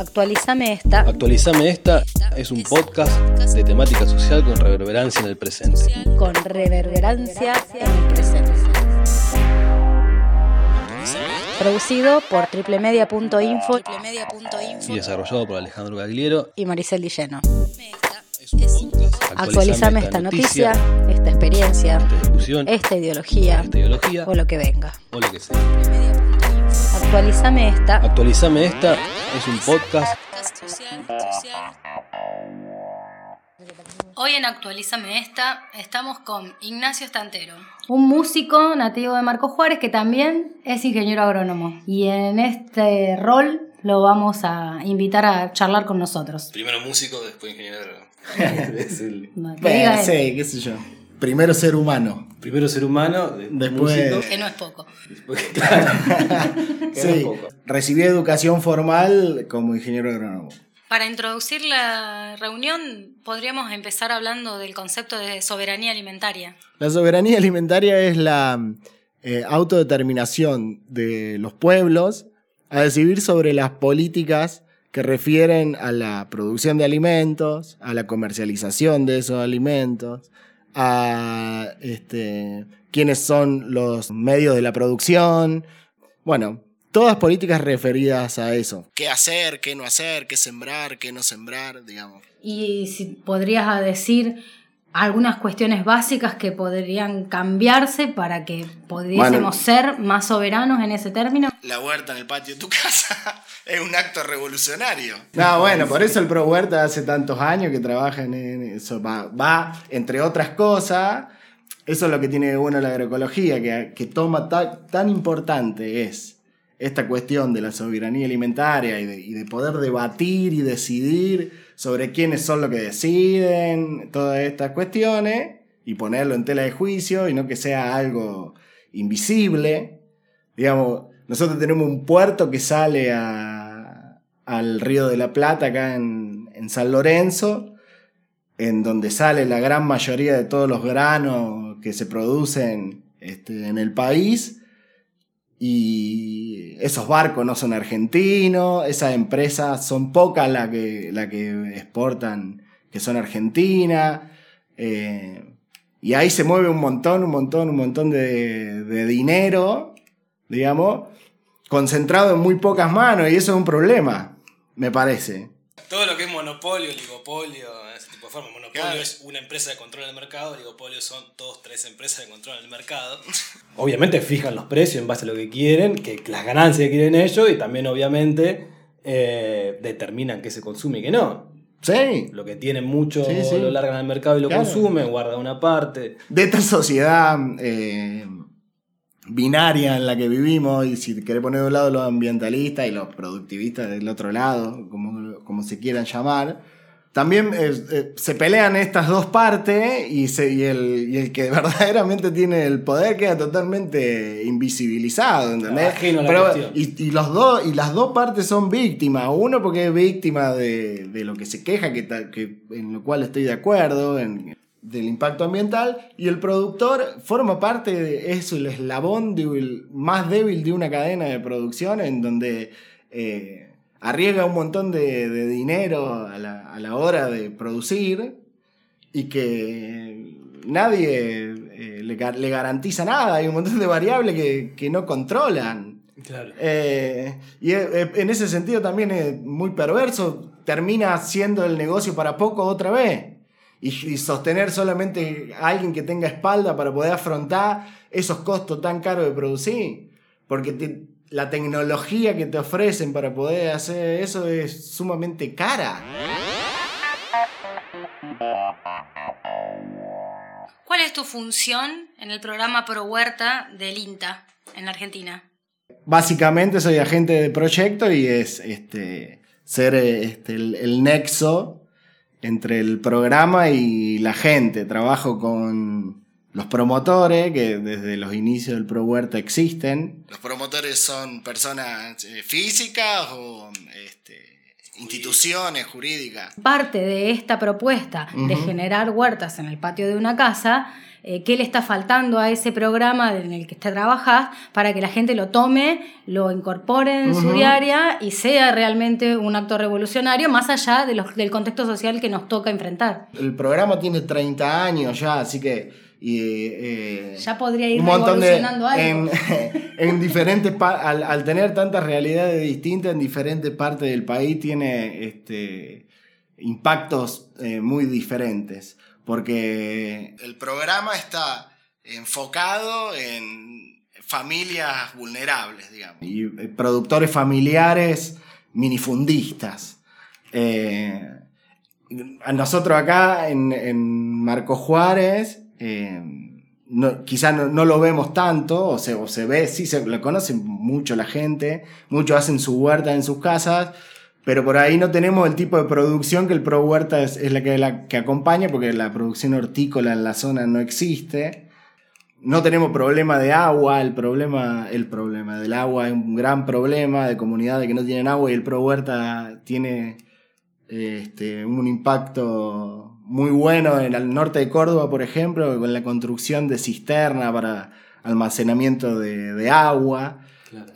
Actualizame esta. Actualizame esta es un podcast de temática social con reverberancia en el presente. Con reverberancia en el presente. Producido por triplemedia.info y desarrollado por Alejandro Gagliero y Maricel Dilleno. Actualizame esta noticia, esta experiencia, esta discusión, esta ideología esta ideología o lo que venga. o lo que sea. Actualizame esta. Actualizame esta es un podcast Hoy en Actualízame esta estamos con Ignacio Estantero, un músico nativo de Marco Juárez que también es ingeniero agrónomo. Y en este rol lo vamos a invitar a charlar con nosotros. Primero músico, después ingeniero agrónomo. Sí, qué sé yo. Primero ser humano. primero ser humano, de- Después- músico, que no es poco. después, claro, que Sí, no poco. recibí educación formal como ingeniero agrónomo. Para introducir la reunión, podríamos empezar hablando del concepto de soberanía alimentaria. La soberanía alimentaria es la eh, autodeterminación de los pueblos a decidir sobre las políticas que refieren a la producción de alimentos, a la comercialización de esos alimentos, a este, quiénes son los medios de la producción. Bueno, todas políticas referidas a eso. ¿Qué hacer, qué no hacer, qué sembrar, qué no sembrar, digamos. Y si podrías decir algunas cuestiones básicas que podrían cambiarse para que pudiésemos Bueno. ser más soberanos en ese término. La huerta en el patio de tu casa es un acto revolucionario. No, bueno, por eso el Pro Huerta hace tantos años que trabaja en eso. Va, va, entre otras cosas, eso es lo que tiene de bueno la agroecología, que, que toma ta- tan importante es esta cuestión de la soberanía alimentaria y de, y de poder debatir y decidir sobre quiénes son los que deciden, todas estas cuestiones, y ponerlo en tela de juicio y no que sea algo invisible. Digamos, nosotros tenemos un puerto que sale al río de la Plata, acá en, en San Lorenzo, en donde sale la gran mayoría de todos los granos que se producen este, en el país. Y esos barcos no son argentinos, esas empresas son pocas las que, la que exportan que son argentinas. eh, y ahí se mueve un montón, un montón, un montón de, de dinero, digamos, concentrado en muy pocas manos, y eso es un problema, me parece. Todo lo que es monopolio, oligopolio, ese tipo de forma. Monopolio Claro. es una empresa de control del mercado, oligopolio son dos, tres empresas de control del mercado. Obviamente fijan los precios en base a lo que quieren, que las ganancias que quieren ellos y también obviamente eh, determinan qué se consume y qué no. Sí, Lo que tienen mucho Sí, sí. lo largan al mercado y lo Claro. consumen, guarda una parte. de esta sociedad eh, binaria en la que vivimos, y si querés poner de un lado los ambientalistas y los productivistas del otro lado, como, como se quieran llamar, también eh, eh, se pelean estas dos partes y, se- y el, y el que verdaderamente tiene el poder queda totalmente invisibilizado, ¿entendés? Ajeno a la Pero- y, y los dos, y las dos partes son víctimas. Uno porque es víctima de, de lo que se queja, que, en lo cual estoy de acuerdo, en- del impacto ambiental, y el productor forma parte de es el eslabón de- el más débil de una cadena de producción en donde eh, arriesga un montón de, de dinero a la, a la hora de producir y que nadie eh, le, le garantiza nada, hay un montón de variables que, que no controlan. Claro. Eh, y eh, en ese sentido también es muy perverso, termina siendo el negocio para poco otra vez. Y, sostener solamente a alguien que tenga espalda para poder afrontar esos costos tan caros de producir. Porque te- la tecnología que te ofrecen para poder hacer eso es sumamente cara. ¿Cuál es tu función en el programa Pro Huerta del INTA en la Argentina? Básicamente soy agente de proyecto y es este, ser este, el, el nexo entre el programa y la gente. Trabajo con los promotores que desde los inicios del Pro Huerta existen. Los promotores son personas eh, físicas o este, instituciones jurídicas. Parte de esta propuesta de generar huertas en el patio de una casa eh, qué le está faltando a ese programa en el que te trabajas para que la gente lo tome, lo incorpore en su diaria y sea realmente un acto revolucionario más allá de los, del contexto social que nos toca enfrentar. El programa tiene 30 años ya, así que eh, ya podría ir revolucionando algo. En, en diferentes al, al, tener tantas realidades distintas en diferentes partes del país tiene este, impactos eh, muy diferentes porque el programa está enfocado en familias vulnerables, digamos, y eh, productores familiares minifundistas. Eh, a nosotros acá en, en Marco Juárez, eh, no, quizás no, lo vemos tanto, o se, o se ve, sí, se lo conoce mucho la gente, muchos hacen su huerta en sus casas, pero por ahí no tenemos el tipo de producción que el Pro Huerta es, la, que, la que acompaña, porque la producción hortícola en la zona no existe. No tenemos problema de agua, el problema, el problema del agua es un gran problema de comunidades que no tienen agua y el Pro Huerta tiene este, un impacto muy bueno en el norte de Córdoba, por ejemplo, con la construcción de cisterna para almacenamiento de, agua.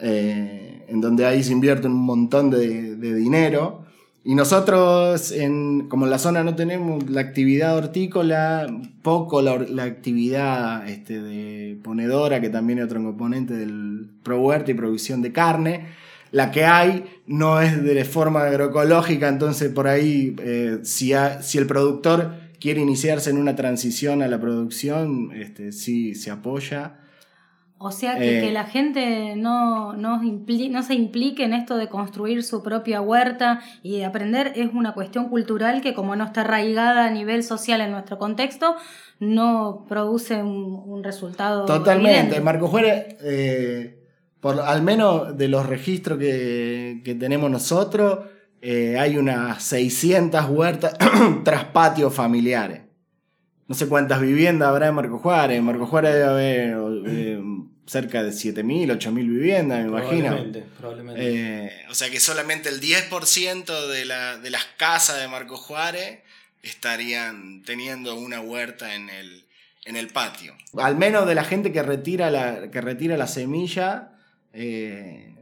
Eh, en donde ahí se invierte un montón de, dinero. Y nosotros, en, como en la zona no tenemos la actividad hortícola, poco la, actividad este, de ponedora, que también es otro componente del pro huerta y producción de carne, la que hay no es de forma agroecológica, entonces por ahí, eh, si, si el productor quiere iniciarse en una transición a la producción, este, sí se apoya. O sea, que, eh. la gente no, no, no, se implique en esto de construir su propia huerta y de aprender es una cuestión cultural que como no está arraigada a nivel social en nuestro contexto, no produce un, resultado. Totalmente. Marco Juárez, eh, por, al menos de los registros que, tenemos nosotros, eh, hay unas 600 huertas tras patios familiares. No sé cuántas viviendas habrá en Marco Juárez. En Marco Juárez debe haber cerca de 7.000, 8.000 viviendas, me imagino. Probablemente, probablemente. Eh, o sea que solamente el 10% de, la, de las casas de Marco Juárez estarían teniendo una huerta en el, en el patio. Al menos de la gente que retira la, que retira la semilla eh,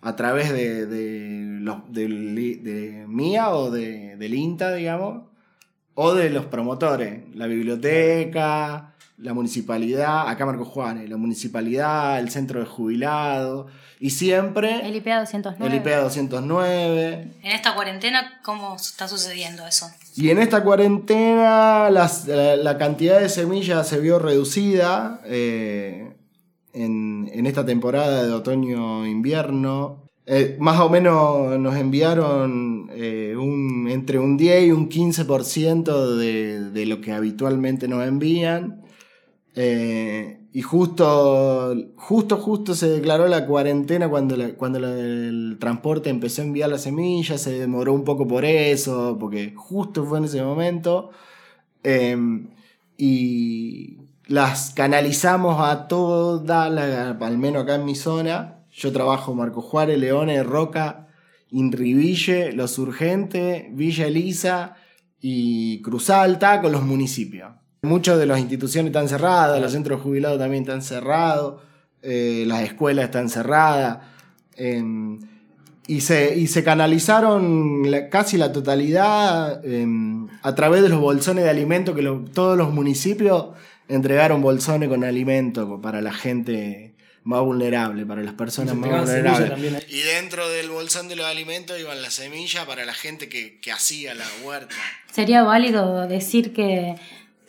a través de, de, los, de, mía o de, del INTA, digamos, o de los promotores, la biblioteca la municipalidad, acá Marco Juárez, la municipalidad, el centro de jubilados y siempre... El IPA 209. El IPA 209. En esta cuarentena, ¿cómo está sucediendo eso? Y en esta cuarentena la, cantidad de semillas se vio reducida eh, en, esta temporada de otoño-invierno. Eh, más o menos nos enviaron entre un 10 y un 15% de, de lo que habitualmente nos envían. Eh, y justo, justo, justo se declaró la cuarentena cuando, cuando el transporte empezó a enviar las semillas, se demoró un poco por eso, porque justo fue en ese momento. Em, y las canalizamos a toda, al menos acá en mi zona. Yo trabajo Marco Juárez, Leones, Roca, Inriville, Los Urgentes, Villa Elisa y Cruz Alta con los municipios. Muchas de las instituciones están cerradas, los centros jubilados también están cerrados, eh, las escuelas están cerradas. Em, y, se, y se canalizaron casi la totalidad em, a través de los bolsones de alimentos que todos los municipios entregaron bolsones con alimento para la gente más vulnerable, para las personas más vulnerables. Y dentro del bolsón de los alimentos iban las semillas para la gente que, que hacía la huerta. Sería válido decir que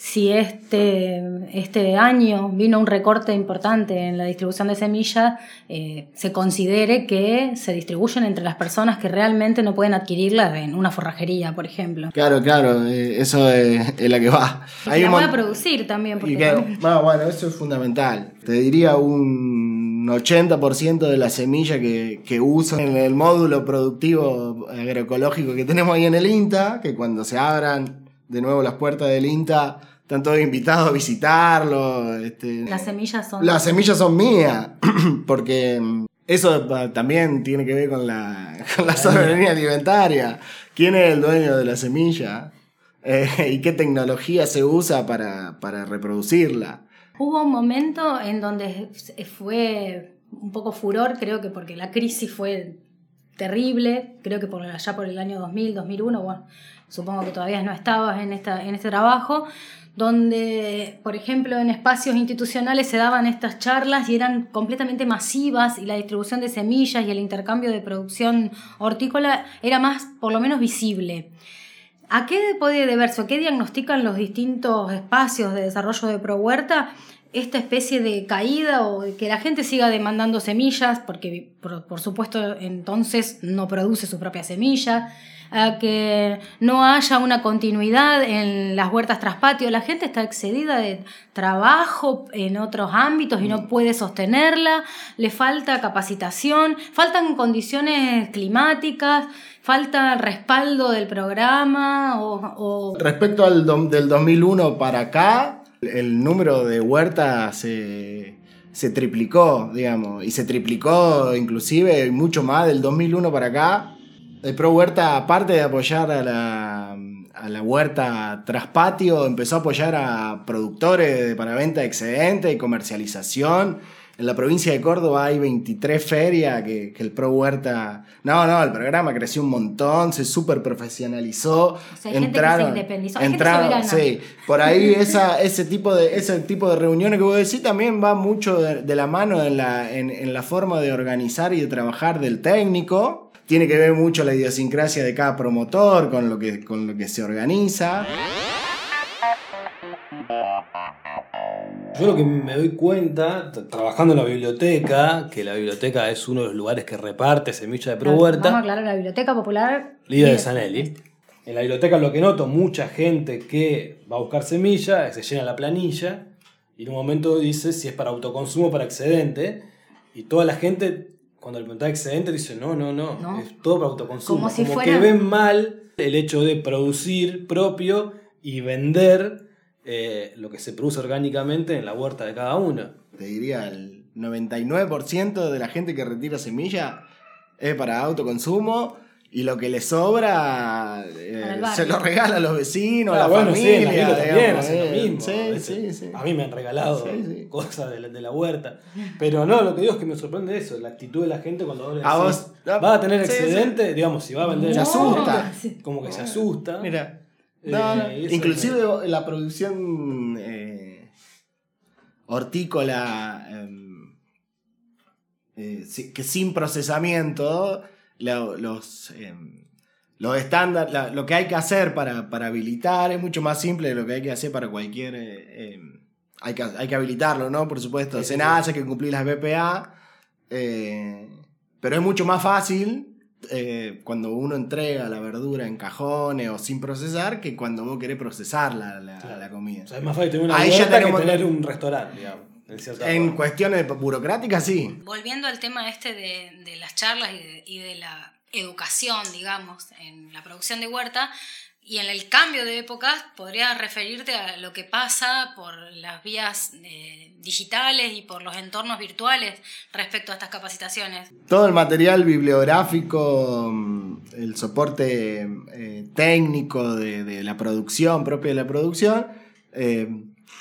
si este, este año vino un recorte importante en la distribución de semillas, eh, se considere que se distribuyen entre las personas que realmente no pueden adquirirlas en una forrajería, por ejemplo. Claro, claro, eh, eso es, la que va. Y la a producir también. Porque bueno, eso es fundamental. Te diría un 80% de la semilla que, que uso en el módulo productivo agroecológico que tenemos ahí en el INTA, que cuando se abran de nuevo las puertas del INTA están todos invitados a visitarlo. Este, las semillas son. Las semillas son mías, porque eso también tiene que ver con la, con la soberanía alimentaria. ¿Quién es el dueño de la semilla? eh, y qué tecnología se usa para, para reproducirla. Hubo un momento en donde fue un poco furor, creo que porque la crisis fue terrible, creo que por allá por el año 2000, 2001, bueno, supongo que todavía no estabas en, esta, en este trabajo, donde, por ejemplo, en espacios institucionales se daban estas charlas y eran completamente masivas y la distribución de semillas y el intercambio de producción hortícola era más, por lo menos, visible. ¿A qué puede deberse o qué diagnostican los distintos espacios de desarrollo de ProHuerta esta especie de caída o que la gente siga demandando semillas, porque por, supuesto entonces no produce su propia semilla, a que no haya una continuidad en las huertas traspatio. La gente está excedida de trabajo en otros ámbitos y no puede sostenerla, le falta capacitación, faltan condiciones climáticas, falta respaldo del programa o... Respecto al del 2001 para acá, el número de huertas se, triplicó, digamos, y se triplicó inclusive mucho más del 2001 para acá. El Pro Huerta, aparte de apoyar a la, a la huerta traspatio, empezó a apoyar a productores para venta de excedente y comercialización en la provincia de Córdoba hay 23 ferias que, el Pro Huerta. No, no, el programa creció un montón, se súper profesionalizó. entraron, entraron, sí. Por ahí esa, ese, tipo de, ese tipo de reuniones que vos decís también va mucho de, la mano en la, en, la forma de organizar y de trabajar del técnico. Tiene que ver mucho la idiosincrasia de cada promotor con lo que, con lo que se organiza. Yo lo que me doy cuenta, trabajando en la biblioteca, que la biblioteca es uno de los lugares que reparte semillas de pro huerta. Vamos a aclarar, la Biblioteca Popular. Líder de Sanelli. En la biblioteca lo que noto, mucha gente que va a buscar semilla, se llena la planilla y en un momento dice si es para autoconsumo o para excedente. Y toda la gente, cuando le pregunta excedente, dice no, no, no, es todo para autoconsumo. Como, si que ven mal el hecho de producir propio y vender eh, lo que se produce orgánicamente en la huerta de cada uno. Te diría, el 99% de la gente que retira semilla es para autoconsumo y lo que le sobra eh, se lo regala a los vecinos, a la bueno, familia. también hacen lo mismo. a mí me han regalado cosas de la, huerta. Pero no, lo que digo es que me sorprende eso, la actitud de la gente cuando a vos, va a tener excedente, digamos, si va a vender... Se asusta. Como que se asusta. Mira. No, inclusive la producción eh, hortícola em, eh, que sin procesamiento, los, em, los estándares, lo que hay que hacer para, habilitar es mucho más simple de lo que hay que hacer para cualquier... Eh, em, hay, que, hay que habilitarlo, ¿no? Por supuesto, se nace, hay que cumplir las BPA, pero es mucho más fácil eh, cuando uno entrega la verdura en cajones o sin procesar que cuando vos querés procesar la, la, comida. O sea, es más fácil tener una Ahí ya que tener un restaurante, digamos. En, cuestiones burocráticas, sí. Volviendo al tema este de, de las charlas y de, y de la educación, digamos, en la producción de huerta, y en el cambio de épocas podrías referirte a lo que pasa por las vías eh, digitales y por los entornos virtuales respecto a estas capacitaciones. Todo el material bibliográfico, el soporte eh, técnico de, la producción, propia de la producción, eh,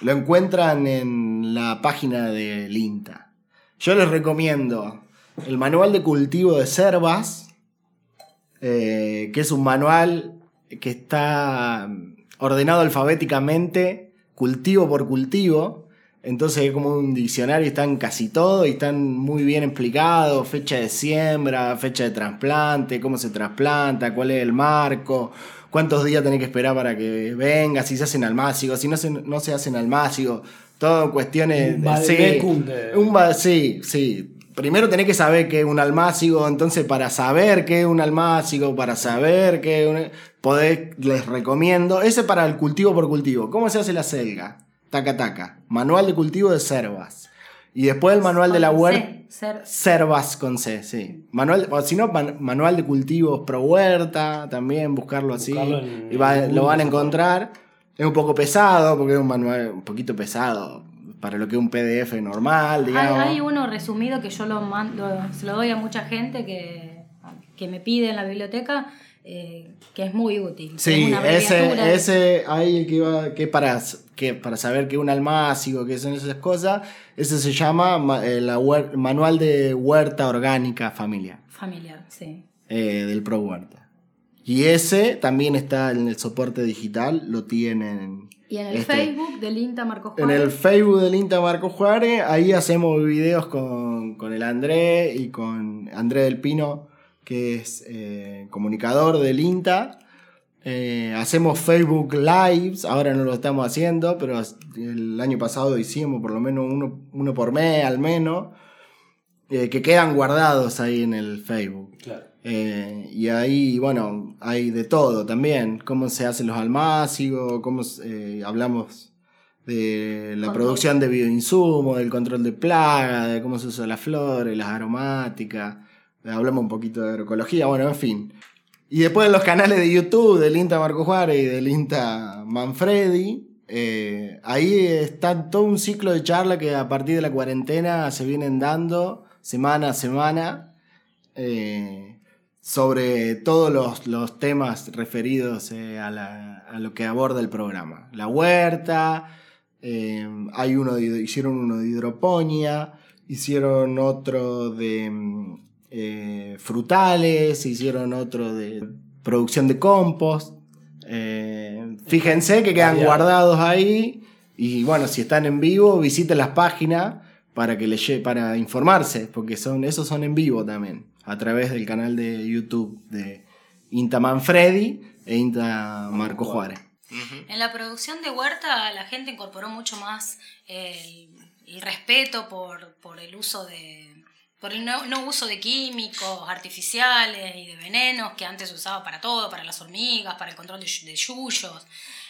lo encuentran en la página del INTA. Yo les recomiendo el manual de cultivo de Cervas, que es un manual que está ordenado alfabéticamente, cultivo por cultivo. Entonces es como un diccionario, están casi todo y están muy bien explicados, fecha de siembra, fecha de trasplante, cómo se trasplanta, cuál es el marco, cuántos días tenés que esperar para que venga, si se hacen almácigos, si no se, no se hacen almácigos, todo cuestiones... Un sí, un, sí, sí, primero tenés que saber qué es un almácigo, entonces para saber qué es un almácigo, para saber qué es un... Podés, les recomiendo, ese para el cultivo por cultivo. ¿Cómo se hace la selga? Taca taca. Manual de cultivo de cervas. Y después el manual de la huerta. Cervas con C, sí. Manual, o si no, manual de cultivos pro huerta, también buscarlo así. y lo van a encontrar. Es un poco pesado, porque es un manual un poquito pesado para lo que es un PDF normal, digamos. Hay, uno resumido que yo lo mando, se lo doy a mucha gente que, que me pide en la biblioteca, eh, que es muy útil. Es Sí, abreviatura. ese, ese ahí que iba, que para, que para saber que un almácigo, que son esas cosas, ese se llama ma- eh, Manual de Huerta Orgánica Familiar, Familiar, sí. eh, del Pro Huerta. Y ese también está en el soporte digital, lo tienen. Y en el este, Facebook del INTA Marco En Juárez. el Facebook del INTA Marco Juárez, ahí hacemos videos con, con el André y con André del Pino, que es eh, comunicador del INTA. Eh, hacemos Facebook Lives, ahora no lo estamos haciendo, pero el año pasado hicimos por lo menos uno, uno por mes al menos, eh, que quedan guardados ahí en el Facebook. Claro. Eh, y ahí, bueno, hay de todo también. Cómo se hacen los almácigos, cómo eh, hablamos de la Control. producción de bioinsumos, del control de plagas, de cómo se usan las flores, las aromáticas. Hablamos un poquito de agroecología, bueno, en fin. Y después en los canales de YouTube del INTA Marco Juárez y del INTA Manfredi, eh, ahí está todo un ciclo de charla que a partir de la cuarentena se vienen dando semana a semana eh, sobre todos los, temas referidos eh, a, lo que aborda el programa. La huerta, hay uno hicieron uno de hidroponía, hicieron otro de mm, eh, frutales, hicieron otro de producción de compost. Eh, fíjense que quedan guardados ahí y bueno, si están en vivo, visiten las páginas para que les para informarse, porque son esos son en vivo también, a través del canal de YouTube de Inta Manfredi e Inta Marco Juárez. En la producción de huerta la gente incorporó mucho más el, el respeto por, por el uso de por el no, no uso de químicos artificiales y de venenos que antes se usaba para todo, para las hormigas, para el control de, de yuyos,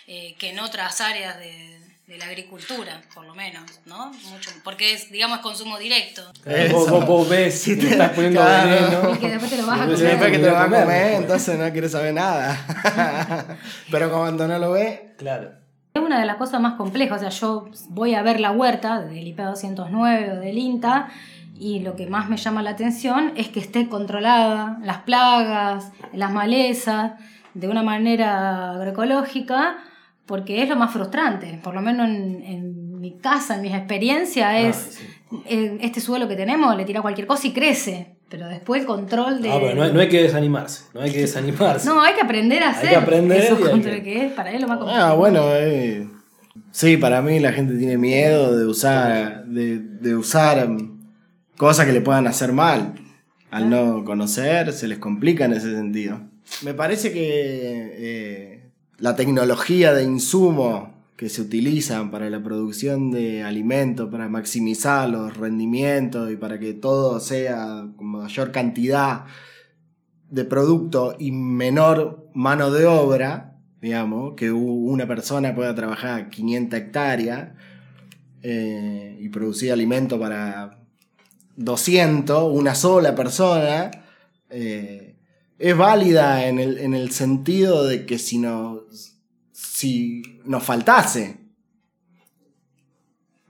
eh, que en otras áreas de, de la agricultura, por lo menos, ¿no? Mucho, porque es, digamos, consumo directo. Eso. Vos, vos- vos ves que te- estás poniendo claro. veneno. Y que después te lo vas a comer. Después que te lo vas a comer, entonces no quieres saber nada. Pero cuando no lo ve, Claro. Es una de las cosas más complejas, o sea, yo voy a ver la huerta del IP 209 o del INTA y lo que más me llama la atención es que esté controlada las plagas, las malezas, de una manera agroecológica, porque es lo más frustrante, por lo menos en, en mi casa, en mi experiencia, es eh, este suelo que tenemos, le tira cualquier cosa y crece, pero después el control de... Ah, pero no, hay- no hay que desanimarse. No hay que desanimarse. No, hay que aprender a Hay hacer que aprender esos y hay que- que es para él lo más complejo. Ah, bueno, eh, sí, para mí la gente tiene miedo de usar, de, de usar cosas que le puedan hacer mal. Al no conocer, se les complica en ese sentido. Me parece que eh, la tecnología de insumo que se utilizan para la producción de alimentos, para maximizar los rendimientos y para que todo sea con mayor cantidad de producto y menor mano de obra, digamos, que una persona pueda trabajar 500 hectáreas eh, y producir alimento para 200, una sola persona, eh, es válida en el, en el sentido de que si, no, si nos faltase,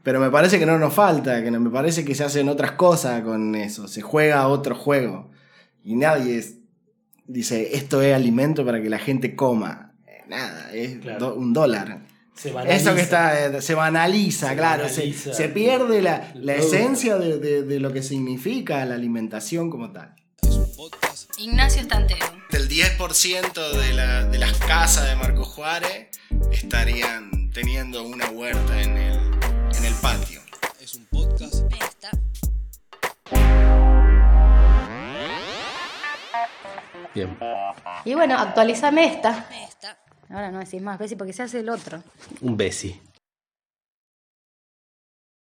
pero me parece que no nos falta, que no, me parece que se hacen otras cosas con eso, se juega otro juego. Y nadie es- dice, esto es alimento para que la gente coma. Eh, Nada, es Claro. do- un dólar. Se banaliza. Eso que está, eh, se banaliza, Se claro. banaliza. Se, se pierde la, la esencia de, de- de lo que significa la alimentación como tal. Ignacio Estantero. El 10% de, la- de las casas de Marco Juárez estarían teniendo una huerta en el, en el patio. Es un podcast Bien. Y bueno, actualizame esta. Ahora no decís más veces porque se hace el otro. Un besi.